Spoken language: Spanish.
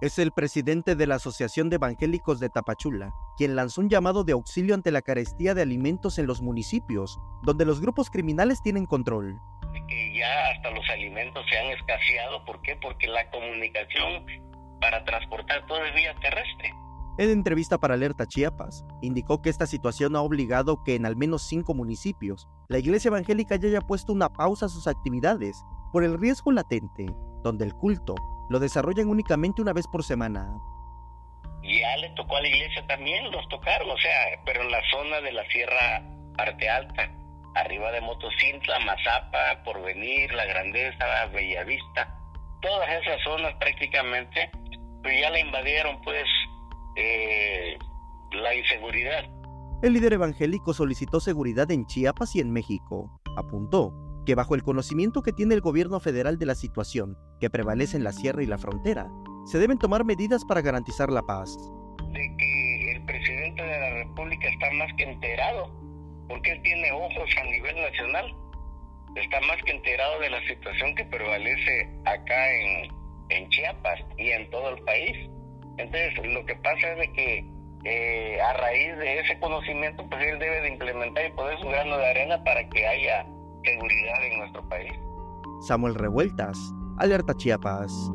Es el presidente de la Asociación de Evangélicos de Tapachula, quien lanzó un llamado de auxilio ante la carestía de alimentos en los municipios, donde los grupos criminales tienen control. Que ya hasta los alimentos se han escaseado, ¿por qué? Porque la comunicación para transportar todo es vía terrestre. En entrevista para Alerta Chiapas, indicó que esta situación ha obligado que en al menos cinco municipios la iglesia evangélica ya haya puesto una pausa a sus actividades por el riesgo latente, donde el culto lo desarrollan únicamente una vez por semana. Ya le tocó a la iglesia también, los tocaron, o sea, pero en la zona de la Sierra Parte Alta, arriba de Motocintla, Mazapa, Porvenir, La Grandeza, Bellavista, todas esas zonas prácticamente, pues ya la invadieron pues eh, la inseguridad. El líder evangélico solicitó seguridad en Chiapas y en México. Apuntó que bajo el conocimiento que tiene el gobierno federal de la situación que prevalece en la sierra y la frontera, se deben tomar medidas para garantizar la paz. De que el presidente de la República está más que enterado, porque él tiene ojos a nivel nacional, está más que enterado de la situación que prevalece acá en, Chiapas y en todo el país. Entonces, lo que pasa es de que eh, a raíz de ese conocimiento, pues él debe de implementar y poner su grano de arena para que haya seguridad en nuestro país. Samuel Revueltas, Alerta Chiapas.